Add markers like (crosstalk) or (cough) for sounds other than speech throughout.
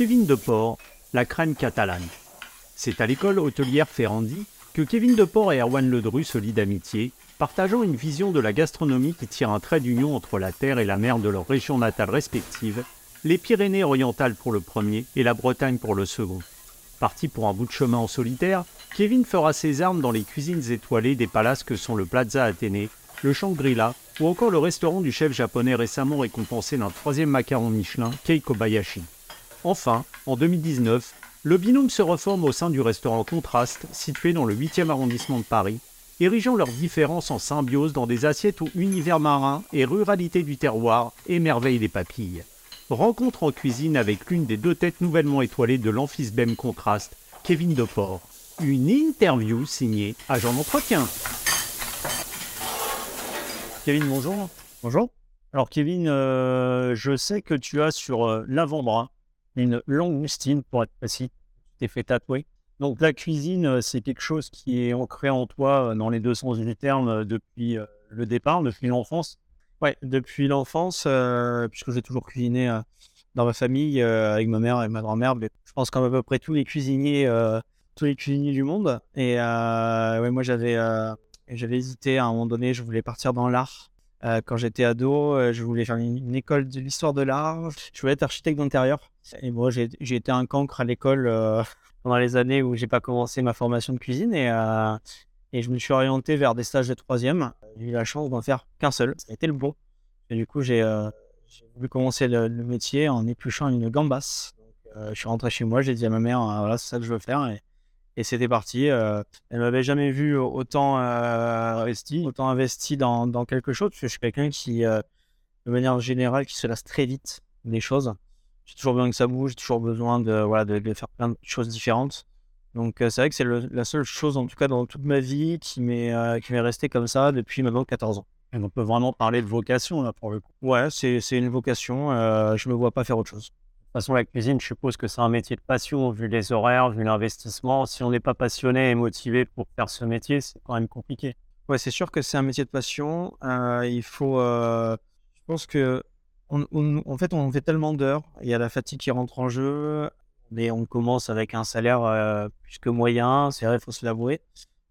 Kevin Deport, la crème catalane. C'est à l'école hôtelière Ferrandi que Kevin Deport et Erwan Ledru se lient d'amitié, partageant une vision de la gastronomie qui tire un trait d'union entre la terre et la mer de leurs régions natales respectives, les Pyrénées orientales pour le premier et la Bretagne pour le second. Parti pour un bout de chemin en solitaire, Kevin fera ses armes dans les cuisines étoilées des palaces que sont le Plaza Athénée, le Shangri-La ou encore le restaurant du chef japonais récemment récompensé d'un troisième macaron Michelin, Kei Kobayashi. Enfin, en 2019, le binôme se reforme au sein du restaurant Contraste, situé dans le 8e arrondissement de Paris, érigeant leurs différences en symbiose dans des assiettes où univers marin et ruralité du terroir émerveillent les papilles. Rencontre en cuisine avec l'une des deux têtes nouvellement étoilées de l'Amphisbem Contraste, Kevin Deport. Une interview signée Agent d'entretien. Kevin, bonjour. Bonjour. Alors Kevin, euh, je sais que tu as sur euh, l'avant-bras une langoustine, pour être précis. Tu t'es fait tatouer. Donc la cuisine, euh, c'est quelque chose qui est ancré en toi dans les deux sens du terme depuis le départ, depuis l'enfance. Ouais, depuis l'enfance, puisque j'ai toujours cuisiné dans ma famille avec ma mère et ma grand-mère. Je pense comme à peu près tous les cuisiniers, tous les cuisiniers du monde. Et ouais, moi j'avais j'avais hésité à un moment donné, je voulais partir dans l'art. Euh, quand j'étais ado, euh, je voulais faire une, école de l'histoire de l'art. Je voulais être architecte d'intérieur. Et moi, j'ai été un cancre à l'école euh, (laughs) pendant les années où j'ai pas commencé ma formation de cuisine. Et, je me suis orienté vers des stages de troisième. J'ai eu la chance d'en faire qu'un seul. Ça a été le bon. Et du coup, j'ai voulu commencer le, métier en épluchant une gambasse. je suis rentré chez moi, j'ai dit à ma mère, voilà, c'est ça que je veux faire. Et c'était parti. Euh, elle m'avait jamais vu autant euh, investi, autant investi dans, dans, quelque chose. Parce que je suis quelqu'un qui, euh, de manière générale, qui se lasse très vite des choses. J'ai toujours besoin que ça bouge, j'ai toujours besoin de, voilà, de, faire plein de choses différentes. Donc c'est vrai que c'est la seule chose, en tout cas dans toute ma vie, qui m'est m'est restée comme ça depuis maintenant 14 ans. Et on peut vraiment parler de vocation là pour le coup. Ouais, c'est une vocation. je me vois pas faire autre chose. De toute façon, la cuisine, je suppose que c'est un métier de passion, vu les horaires, vu l'investissement. Si on n'est pas passionné et motivé pour faire ce métier, c'est quand même compliqué. Ouais, c'est sûr que c'est un métier de passion. Euh, il faut. Euh, je pense que. en fait, on fait tellement d'heures. Il y a la fatigue qui rentre en jeu. Mais on commence avec un salaire euh, plus que moyen. C'est vrai, il faut se l'avouer.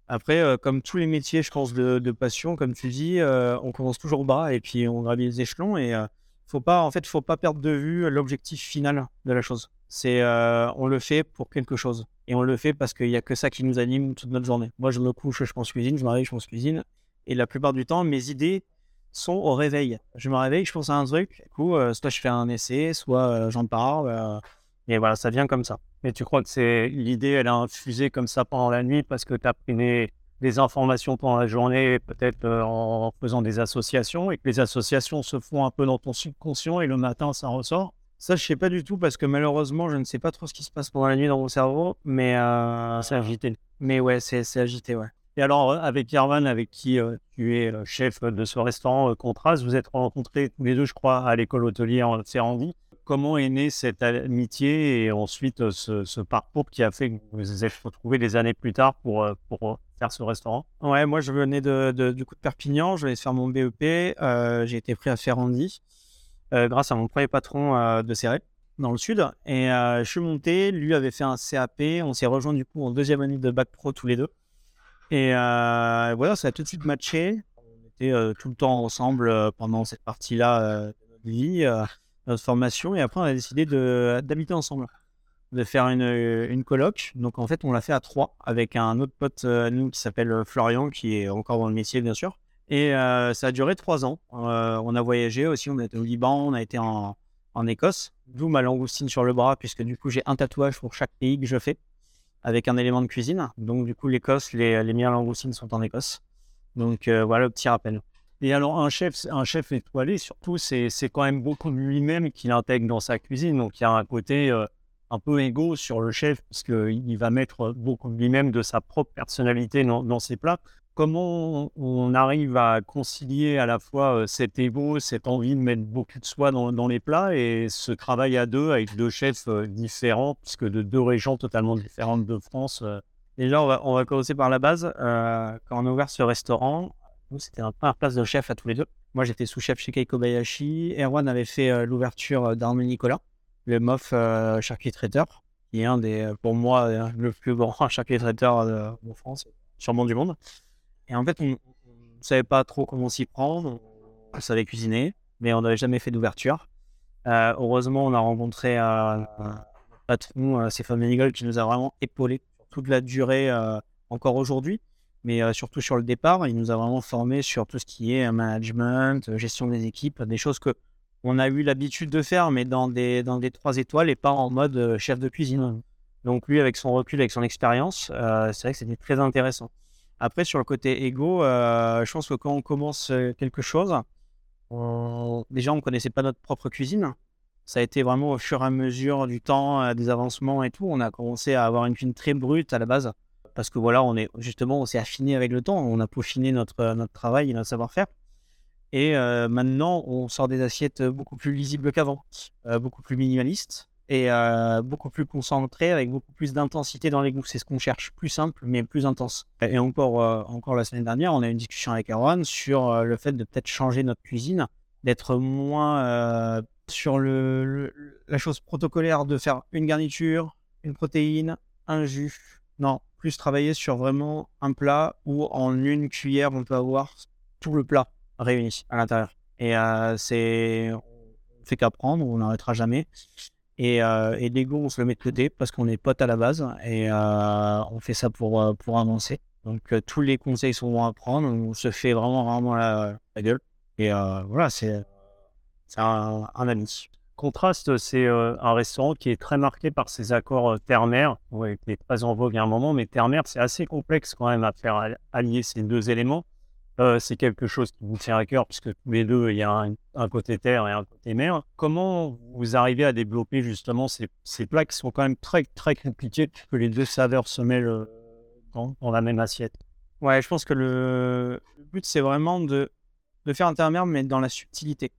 Après, comme tous les métiers, je pense, de, de passion, comme tu dis, on commence toujours bas et puis on gravit les échelons. Et faut pas, en fait, faut pas perdre de vue l'objectif final de la chose. C'est, euh, on le fait pour quelque chose. Et on le fait parce qu'il n'y a que ça qui nous anime toute notre journée. Moi, je me couche, je pense cuisine, je me réveille, je pense cuisine. Et la plupart du temps, mes idées sont au réveil. Je me réveille, je pense à un truc. Du coup, euh, soit je fais un essai, soit euh, j'en parle. et voilà, ça vient comme ça. Mais tu crois que c'est l'idée, elle a infusé comme ça pendant la nuit parce que tu as pris des informations pendant la journée, peut-être euh, en faisant des associations, et que les associations se font un peu dans ton subconscient et le matin, ça ressort. Ça, je sais pas du tout parce que malheureusement, je ne sais pas trop ce qui se passe pendant la nuit dans mon cerveau, mais euh, c'est agité. Mais ouais, c'est agité, ouais. Et alors, euh, avec Yarvan, avec qui tu es chef de ce restaurant Contraste, vous êtes rencontrés tous les deux, je crois, à l'école hôtelière en Serrandi. Comment est née cette amitié et ensuite ce, ce, parcours qui a fait que vous vous êtes retrouvés des années plus tard pour, pour faire ce restaurant. Ouais, moi je venais de, du coup de Perpignan, je venais de faire mon BEP, euh, j'ai été pris à Ferrandi euh, grâce à mon premier patron euh, de Serré dans le sud. Et je suis monté, lui avait fait un CAP, on s'est rejoint du coup en deuxième année de bac pro tous les deux. Et voilà, ça a tout de suite matché, on était tout le temps ensemble pendant cette partie-là de notre vie, notre formation. Et après on a décidé d'habiter ensemble de faire une, une coloc. Donc en fait, on l'a fait à trois avec un autre pote euh, à nous qui s'appelle euh, Florian, qui est encore dans le métier, bien sûr. Et euh, ça a duré trois ans. on a voyagé aussi, on a été au Liban, on a été en, en Écosse, d'où ma langoustine sur le bras, puisque du coup, j'ai un tatouage pour chaque pays que je fais avec un élément de cuisine. Donc du coup, l'Écosse, les, les meilleures langoustines sont en Écosse. Donc voilà petit rappel. Et alors, un chef, un chef étoilé, surtout, c'est quand même beaucoup lui-même qu'il intègre dans sa cuisine. Donc, il y a un côté un peu égaux sur le chef, parce qu'il va mettre beaucoup lui-même de sa propre personnalité dans, ses plats. Comment on arrive à concilier à la fois euh, cet ego, cette envie de mettre beaucoup de soi dans, les plats et ce travail à deux avec deux chefs euh, différents, puisque de deux régions totalement différentes de France euh. On va, on va commencer par la base. quand on a ouvert ce restaurant, c'était un première place de chef à tous les deux. Moi, j'étais sous-chef chez Keiko Bayashi. Erwan avait fait l'ouverture d'Armée Nicolas le MOF charcuterie traiteur, qui est un des, pour moi, le plus grand charcuterie traiteur de, France, sûrement du monde. Et en fait, on ne savait pas trop comment s'y prendre. On savait cuisiner, mais on n'avait jamais fait d'ouverture. heureusement, on a rencontré un patron, Stéphane Menigol, qui nous a vraiment épaulé toute la durée encore aujourd'hui mais surtout sur le départ, il nous a vraiment formé sur tout ce qui est management, gestion des équipes, des choses que on a eu l'habitude de faire, mais dans des, dans des trois étoiles et pas en mode chef de cuisine. Donc lui, avec son recul, avec son expérience, c'est vrai que c'était très intéressant. Après, sur le côté ego, je pense que quand on commence quelque chose, déjà, on ne connaissait pas notre propre cuisine. Ça a été vraiment au fur et à mesure du temps, des avancements et tout. On a commencé à avoir une cuisine très brute à la base parce que voilà, on est justement, on s'est affiné avec le temps, on a peaufiné notre, notre travail et notre savoir-faire. Et maintenant, on sort des assiettes beaucoup plus lisibles qu'avant, beaucoup plus minimalistes et beaucoup plus concentrées, avec beaucoup plus d'intensité dans les goûts. C'est ce qu'on cherche, plus simple mais plus intense. Et encore, encore la semaine dernière, on a eu une discussion avec Erwan sur le fait de peut-être changer notre cuisine, d'être moins sur la chose protocolaire de faire une garniture, une protéine, un jus. Non, plus travailler sur vraiment un plat où en une cuillère, on peut avoir tout le plat réuni à l'intérieur. Et euh, c'est. On fait qu'apprendre, on n'arrêtera jamais. Et, euh, et l'ego, on se le met de côté parce qu'on est potes à la base et euh, on fait ça pour, euh, pour avancer. Donc tous les conseils sont bons à prendre. On se fait vraiment, vraiment la, gueule. Et voilà, c'est un, un ami. Contraste, c'est euh, un restaurant qui est très marqué par ses accords euh, terre-mer, qui est très en vogue à un moment, mais terre-mer, c'est assez complexe quand même à faire allier ces deux éléments. Euh, c'est quelque chose qui vous tient à cœur, puisque tous les deux, il y a un, côté terre et un côté mer. Comment vous arrivez à développer justement ces, plats qui sont quand même très, très compliqués, puisque les deux saveurs se mêlent dans, la même assiette? Ouais, je pense que le, but, c'est vraiment de, de faire un terre-mer, mais dans la subtilité.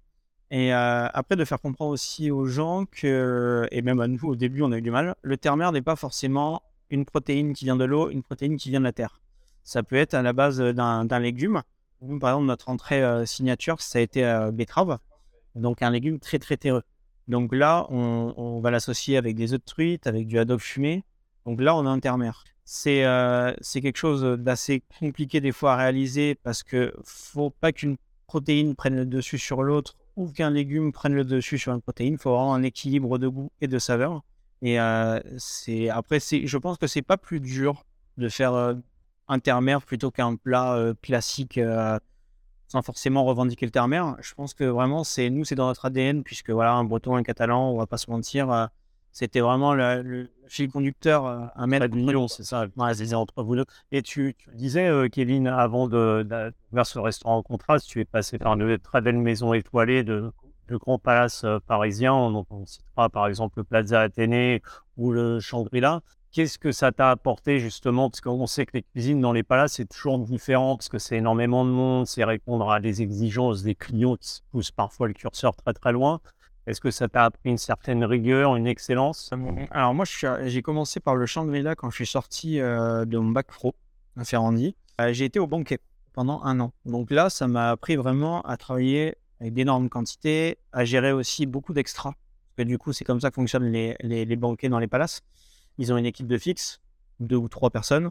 Et euh, après, de faire comprendre aussi aux gens que, et même à nous au début, on a eu du mal, le terre-mer n'est pas forcément une protéine qui vient de l'eau, une protéine qui vient de la terre. Ça peut être à la base d'un légume. par exemple, notre entrée euh, signature, ça a été euh, betterave, donc un légume très très terreux. Donc là, on, va l'associer avec des œufs de truite, avec du haddock fumé. Donc là, on a un terre-mer. C'est c'est quelque chose d'assez compliqué des fois à réaliser parce que faut pas qu'une protéine prenne le dessus sur l'autre ou qu'un légume prenne le dessus sur une protéine. Il faut avoir un équilibre de goût et de saveur. Et euh, après, je pense que c'est pas plus dur de faire euh, intermère plutôt qu'un plat euh, classique sans forcément revendiquer le terre Je pense que vraiment, c'est nous, c'est dans notre ADN, puisque voilà, un breton, un catalan, on va pas se mentir, c'était vraiment le, fil conducteur à mettre. million, c'est ça. Ouais, entre vous deux. Et tu, disais, euh, Kevin, avant de, de, ce restaurant en contraste, tu es passé par une très belle maison étoilée de, de grands palaces euh, parisiens. On, on citera par exemple le Plaza Athénée ou le Shangri-La. Qu'est-ce que ça t'a apporté justement? Parce qu'on sait que les cuisines dans les palaces, c'est toujours différent parce que c'est énormément de monde, c'est répondre à des exigences des clients qui poussent parfois le curseur très très loin. Est-ce que ça t'a appris une certaine rigueur, une excellence? Alors moi, j'ai commencé par le Shangri-La quand je suis sorti euh, de mon bac pro à Ferrandi. Euh, j'ai été au banquet pendant un an. Donc là, ça m'a appris vraiment à travailler avec d'énormes quantités, à gérer aussi beaucoup d'extras. Parce que du coup, c'est comme ça que fonctionnent les, les banquets dans les palaces. Ils ont une équipe de fixe, deux ou trois personnes.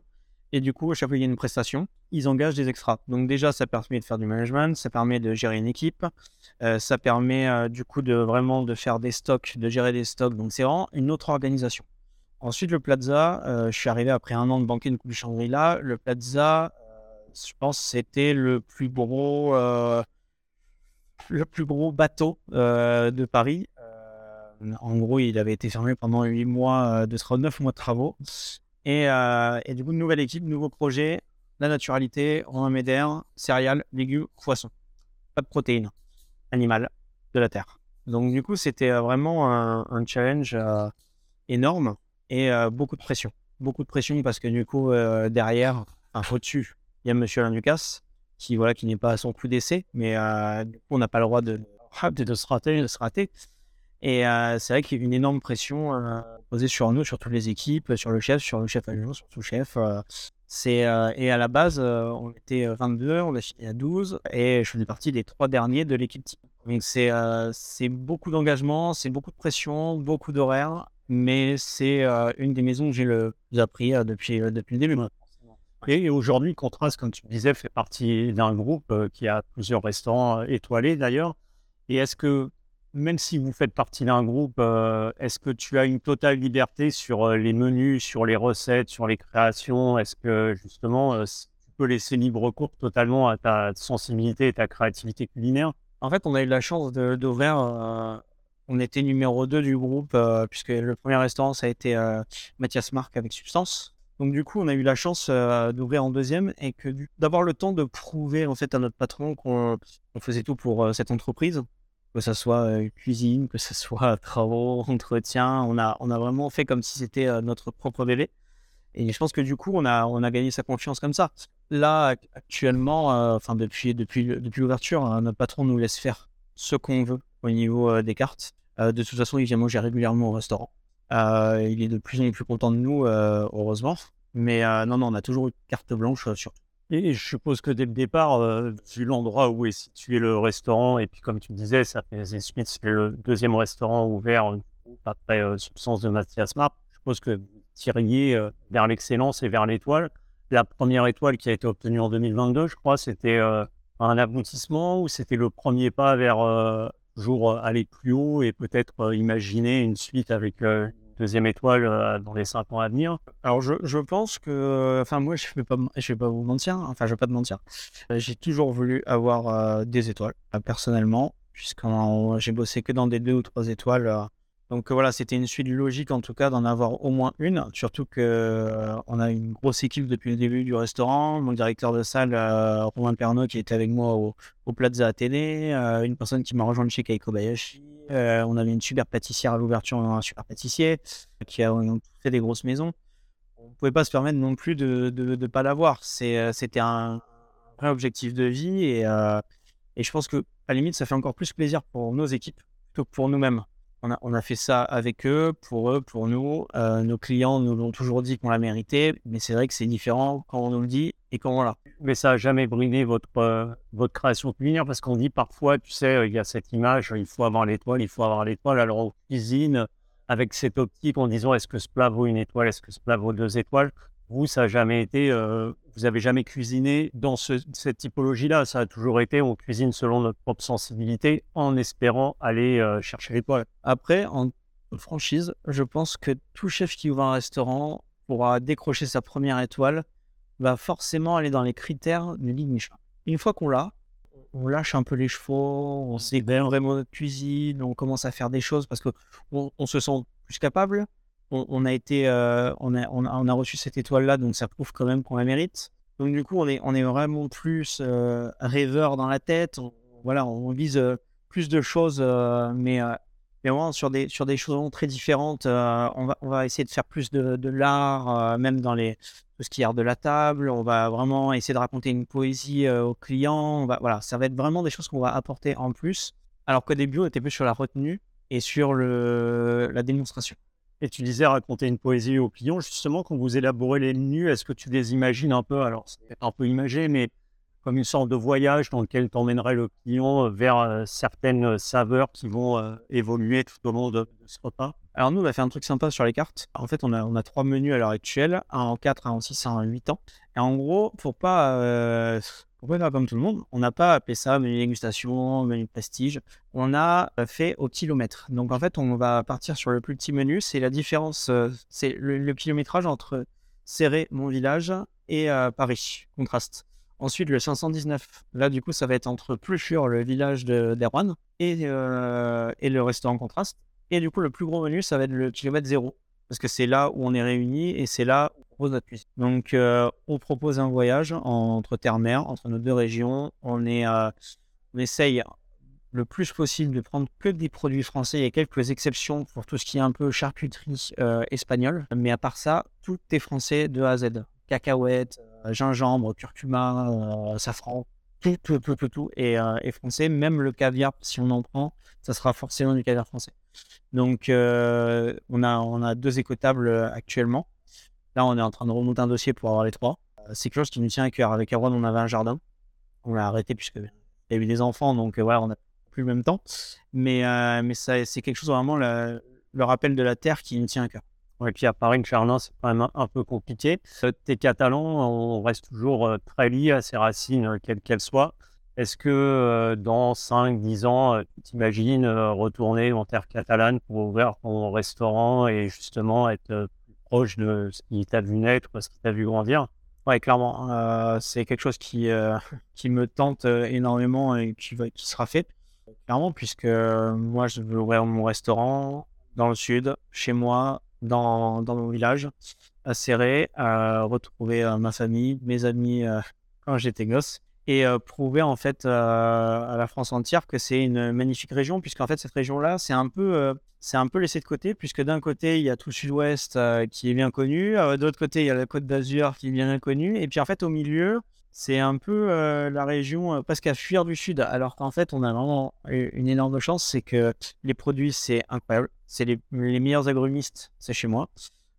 Et du coup, à chaque fois qu'il y a une prestation, ils engagent des extras. Donc déjà, ça permet de faire du management, ça permet de gérer une équipe, euh, ça permet euh, du coup de vraiment de faire des stocks, de gérer des stocks. Donc c'est vraiment une autre organisation. Ensuite, le Plaza, euh, je suis arrivé après un an de banquet de Coupe du Shangri-La. Le Plaza, je pense, c'était le plus gros, le plus gros bateau de Paris. En gros, il avait été fermé pendant 8 mois de 9 mois de travaux. Euh, et, du coup, nouvelle équipe, nouveau projet, la naturalité, on met d'air, céréales, légumes, poissons. Pas de protéines animales de la terre. Donc du coup, c'était euh, vraiment un, challenge euh, énorme et beaucoup de pression. Beaucoup de pression parce que du coup, derrière, enfin, au-dessus, il y a Monsieur Alain Ducasse qui, voilà, qui n'est pas à son coup d'essai, mais on n'a pas le droit de, de, se rater, de se rater. Et c'est vrai qu'il y a une énorme pression posée sur nous, sur toutes les équipes, sur le chef, sur le chef adjoint, sur tout chef. c'est, et à la base, on était 22, on a fini à 12, et je faisais partie des trois derniers de l'équipe type. Donc c'est c'est beaucoup d'engagement, c'est beaucoup de pression, beaucoup d'horaires, mais c'est une des maisons que j'ai le plus appris depuis, depuis le début. Et aujourd'hui, Contraste, comme tu disais, fait partie d'un groupe qui a plusieurs restaurants étoilés d'ailleurs. Et est-ce que, même si vous faites partie d'un groupe, est-ce que tu as une totale liberté sur les menus, sur les recettes, sur les créations? Est-ce que justement, tu peux laisser libre cours totalement à ta sensibilité et ta créativité culinaire? En fait, on a eu la chance d'ouvrir. on était numéro 2 du groupe, puisque le premier restaurant, ça a été Mathias Marc avec Substance. Donc du coup, on a eu la chance d'ouvrir en deuxième et d'avoir le temps de prouver en fait à notre patron qu'on faisait tout pour cette entreprise, que ce soit cuisine, que ce soit travaux, (laughs) entretien. On a, on a vraiment fait comme si c'était notre propre bébé. Et je pense que du coup, on a, on a gagné sa confiance comme ça. Là, actuellement, enfin depuis, depuis, depuis l'ouverture, hein, notre patron nous laisse faire ce qu'on veut au niveau des cartes. de toute façon, il vient manger régulièrement au restaurant. Il est de plus en plus content de nous, heureusement. Mais non, non, on a toujours eu carte blanche sur Et je suppose que dès le départ, vu l'endroit où est situé le restaurant, et puis comme tu disais, ça fait Smith, c'est le deuxième restaurant ouvert après Substance de Mathias Marp. Je suppose que vous tiriez vers l'excellence et vers l'étoile. La première étoile qui a été obtenue en 2022, je crois, c'était un aboutissement ou c'était le premier pas vers toujours aller plus haut et peut-être imaginer une suite avec deuxième étoile dans les cinq ans à venir Alors, je, je pense que, enfin, moi, je ne vais, pas, vais pas vous mentir, enfin, je vais pas te mentir. J'ai toujours voulu avoir des étoiles, personnellement, puisque j'ai bossé que dans des deux ou trois étoiles donc voilà, c'était une suite logique en tout cas d'en avoir au moins une, surtout qu'on euh, a une grosse équipe depuis le début du restaurant. Mon directeur de salle, euh, Romain Pernaud, qui était avec moi au, Plaza Athénée, euh, une personne qui m'a rejoint chez Keiko Bayashi. on avait une super pâtissière à l'ouverture, un super pâtissier qui a fait des grosses maisons. On ne pouvait pas se permettre non plus de ne pas l'avoir. C'était un vrai objectif de vie et, et je pense que à la limite, ça fait encore plus plaisir pour nos équipes que pour nous-mêmes. On a, fait ça avec eux, pour eux, pour nous. Euh, nos clients nous l'ont toujours dit qu'on l'a mérité, mais c'est vrai que c'est différent quand on nous le dit et quand on l'a. Mais ça n'a jamais bridé votre, euh, votre création culinaire parce qu'on dit parfois, tu sais, il y a cette image, il faut avoir l'étoile, il faut avoir l'étoile. Alors on cuisine avec cette optique en disant est-ce que ce plat vaut une étoile, est-ce que ce plat vaut deux étoiles? Vous, ça n'a jamais été, euh, vous avez jamais cuisiné dans cette typologie-là. Ça a toujours été, on cuisine selon notre propre sensibilité, en espérant aller euh, chercher l'étoile. Après, en franchise, je pense que tout chef qui ouvre un restaurant pourra décrocher sa première étoile, va forcément aller dans les critères du Ligue Michelin. Une fois qu'on l'a, on lâche un peu les chevaux, on sait vraiment notre cuisine, on commence à faire des choses parce que on se sent plus capable, on, a été, euh, on, a, on, a, reçu cette étoile-là, donc ça prouve quand même qu'on la mérite. Donc du coup, on est, on est vraiment plus euh, rêveur dans la tête. On, voilà, on vise euh, plus de choses, mais, mais vraiment sur des, sur des choses très différentes. on, va, on va essayer de faire plus de, de l'art, même dans les, tout ce qui est de la table. On va vraiment essayer de raconter une poésie aux clients. On voilà, ça va être vraiment des choses qu'on va apporter en plus. Alors qu'au début, on était plus sur la retenue et sur le, la démonstration. Et tu disais raconter une poésie aux clients. Justement, quand vous élaborez les menus, est-ce que tu les imagines un peu? Alors, c'est un peu imagé, mais comme une sorte de voyage dans lequel tu emmènerais le client euh, vers euh, certaines euh, saveurs qui vont évoluer tout au long de, ce repas? Alors nous, on a fait un truc sympa sur les cartes. En fait, on a, trois menus à l'heure actuelle, un en 4, un en 6, un en 8 ans. Et en gros, pour pas pourquoi pas comme tout le monde On n'a pas appelé ça menu dégustation, menu prestige. On a fait au kilomètre. Donc en fait, on va partir sur le plus petit menu. C'est la différence, euh, c'est le, kilométrage entre Serré, mon village, et euh, Paris, contraste. Ensuite, le 519. Là, du coup, ça va être entre Pluchur, le village d'Erwan, et, euh, et le restaurant contraste. Et du coup, le plus gros menu, ça va être le kilomètre zéro. Parce que c'est là où on est réunis et c'est là notre cuisine. Donc, euh, on propose un voyage entre terre-mer, entre nos deux régions. On, est, euh, on essaye le plus possible de prendre que des produits français. Il y a quelques exceptions pour tout ce qui est un peu charcuterie euh, espagnole. Mais à part ça, tout est français de A à Z. Cacahuètes, gingembre, curcuma, safran, tout, tout, tout, tout, tout français. Même le caviar, si on en prend, ça sera forcément du caviar français. Donc, on, a, on a deux écotables actuellement. Là, on est en train de remonter un dossier pour avoir les trois. Euh, c'est quelque chose qui nous tient à cœur. Avec Erwan, on avait un jardin. On l'a arrêté puisque il y a eu des enfants, donc euh, voilà, on n'a plus le même temps. Mais, euh, mais ça, c'est quelque chose vraiment, le, le rappel de la terre qui me tient à cœur. Et puis à Paris, Chardin, c'est quand même un, peu compliqué. T'es catalan, on reste toujours euh, très lié à ses racines, euh, quelles qu'elles soient. Est-ce que euh, dans 5-10 ans, tu t'imagines retourner en terre catalane pour ouvrir ton restaurant et justement être proche de ce qui t'a vu naître, ce qui t'a vu grandir? Ouais, clairement. c'est quelque chose qui, (laughs) qui me tente énormément et qui, sera fait. Clairement, puisque moi, je veux ouvrir mon restaurant dans le sud, chez moi, dans, dans mon village, à Serré, à retrouver euh, ma famille, mes amis euh, (laughs) quand j'étais gosse et euh, prouver en fait à la France entière que c'est une magnifique région puisqu'en fait cette région-là c'est un peu c'est un peu laissé de côté puisque d'un côté il y a tout le sud-ouest qui est bien connu, de l'autre côté il y a la côte d'Azur qui est bien connue et puis en fait au milieu c'est un peu la région presque à fuir du sud alors qu'en fait on a vraiment une énorme chance c'est que les produits c'est incroyable c'est les, meilleurs agrumistes, c'est chez moi.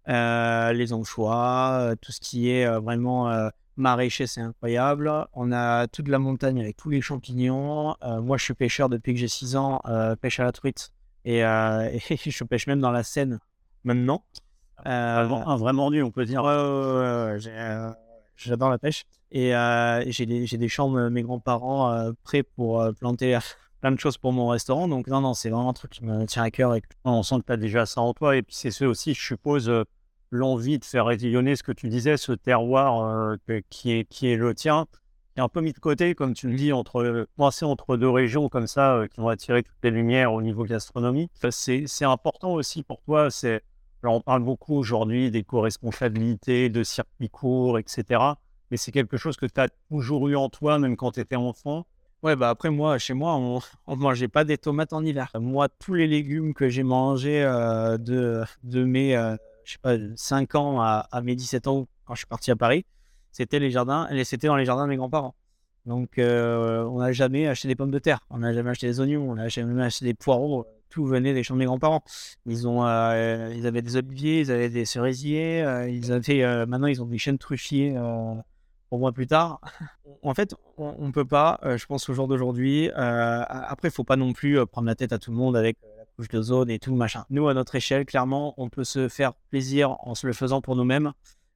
Euh, les anchois, euh, tout ce qui est euh, vraiment maraîcher, c'est incroyable. On a toute la montagne avec tous les champignons. moi, je suis pêcheur depuis que j'ai 6 ans, pêche à la truite. (laughs) Et, je pêche même dans la Seine maintenant. un vrai mordu, on peut dire. J'adore la pêche. Et j'ai des, des, champs de mes grands-parents prêts pour planter (laughs) plein de choses pour mon restaurant. Donc, non, non, c'est vraiment un truc qui me tient à cœur. Et on sent que tu as déjà ça en toi. Et puis, c'est ce aussi, je suppose, euh, l'envie de faire rayonner ce que tu disais, ce terroir euh, qui, est, qui est le tien, qui est un peu mis de côté, comme tu le dis, entre, coincé entre deux régions comme ça, euh, qui vont attirer toutes les lumières au niveau gastronomie. c'est important aussi pour toi. C'est, on parle beaucoup aujourd'hui des co-responsabilités, de circuits courts, etc. Mais c'est quelque chose que tu as toujours eu en toi, même quand tu étais enfant. Ouais, bah après, moi, chez moi, on ne mangeait pas des tomates en hiver. Moi, tous les légumes que j'ai mangés euh, de, de mes, euh, je sais pas, 5 ans à, à, mes 17 ans, quand je suis parti à Paris, c'était les jardins, c'était dans les jardins de mes grands-parents. Donc, euh, on n'a jamais acheté des pommes de terre, on n'a jamais acheté des oignons, on n'a jamais acheté des poireaux. Tout venait des champs de mes grands-parents. Ils ont, ils avaient des oliviers, ils avaient des cerisiers, ils avaient, maintenant ils ont des chênes truffiers pour moi plus tard. (laughs) En fait, on ne peut pas, euh, je pense, au jour d'aujourd'hui. Euh, après, il faut pas non plus euh, prendre la tête à tout le monde avec couche de zone et tout, machin. Nous, à notre échelle, clairement, on peut se faire plaisir en se le faisant pour nous-mêmes,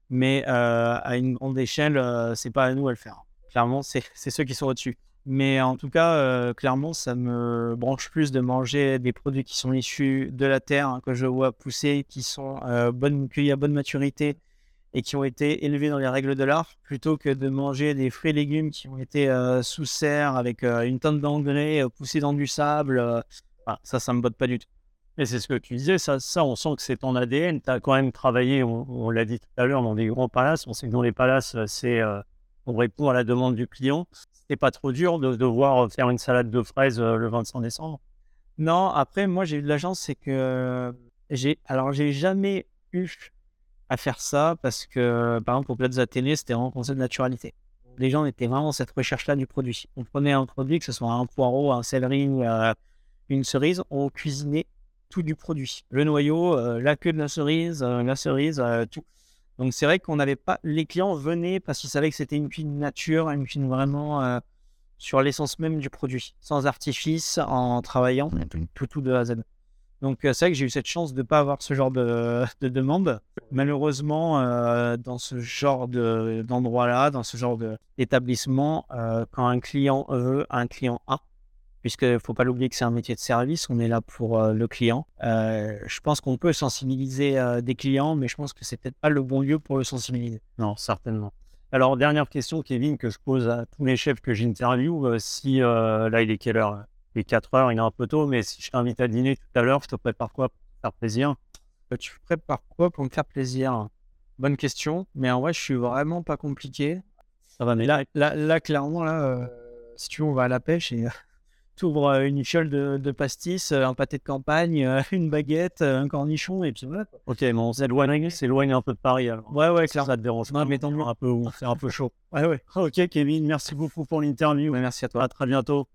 mais à une grande échelle, c'est pas à nous à le faire. Clairement, c'est ceux qui sont au-dessus. Mais en tout cas, clairement, ça me branche plus de manger des produits qui sont issus de la terre, hein, que je vois pousser, qui sont bonnes, cueillis à bonne maturité, et qui ont été élevés dans les règles de l'art, plutôt que de manger des fruits et légumes qui ont été euh, sous serre avec euh, une tonne d'engrais euh, poussés dans du sable. Ça, ça me botte pas du tout. Et c'est ce que tu disais, ça, on sent que c'est ton ADN. Tu as quand même travaillé, on, l'a dit tout à l'heure, dans des grands palaces. On sait que dans les palaces, c'est on répond à la demande du client. C'est pas trop dur de devoir faire une salade de fraises le 25 décembre. Non, après, moi, j'ai eu de la chance, c'est que j'ai, alors, j'ai jamais eu à faire ça parce que, par exemple, au Plaza Athénée, c'était vraiment concept de naturalité. Les gens étaient vraiment cette recherche-là du produit. On prenait un produit, que ce soit un poireau, un céleri, euh, une cerise, on cuisinait tout du produit. Le noyau, euh, la queue de la cerise, euh, la cerise, tout. Donc c'est vrai qu'on n'avait pas. Les clients venaient parce qu'ils savaient que c'était une cuisine nature, une cuisine vraiment sur l'essence même du produit, sans artifice, en travaillant tout, tout de A à Z. Donc c'est vrai que j'ai eu cette chance de ne pas avoir ce genre de, de demande. Malheureusement, euh, dans ce genre d'endroit-là, dans ce genre d'établissement, euh, quand un client veut, un client a, puisqu'il ne faut pas l'oublier que c'est un métier de service, on est là pour euh, le client. je pense qu'on peut sensibiliser des clients, mais je pense que c'est peut-être pas le bon lieu pour le sensibiliser. Non, certainement. Alors, dernière question, Kevin, que je pose à tous les chefs que j'interviewe. si là, il est quelle heure? Les 4 heures, il est un peu tôt, mais si je t'invite à dîner tout à l'heure, je te prépare quoi pour te faire plaisir? Tu prépares quoi pour me faire plaisir? Bonne question, mais en vrai, je suis vraiment pas compliqué. Ça va, mais là, là, clairement, là, euh, si tu veux, on va à la pêche et tu ouvres euh, une fiole de, pastis, un pâté de campagne, (laughs) une baguette, un cornichon, et puis voilà. Ok, mais on s'éloigne un peu de Paris alors. Ouais, ouais, clairement. Ça te dérange non, mais tant un peu, c'est un peu chaud. Ouais, ouais. Ok, Kevin, merci beaucoup pour l'interview. merci à toi. À très bientôt.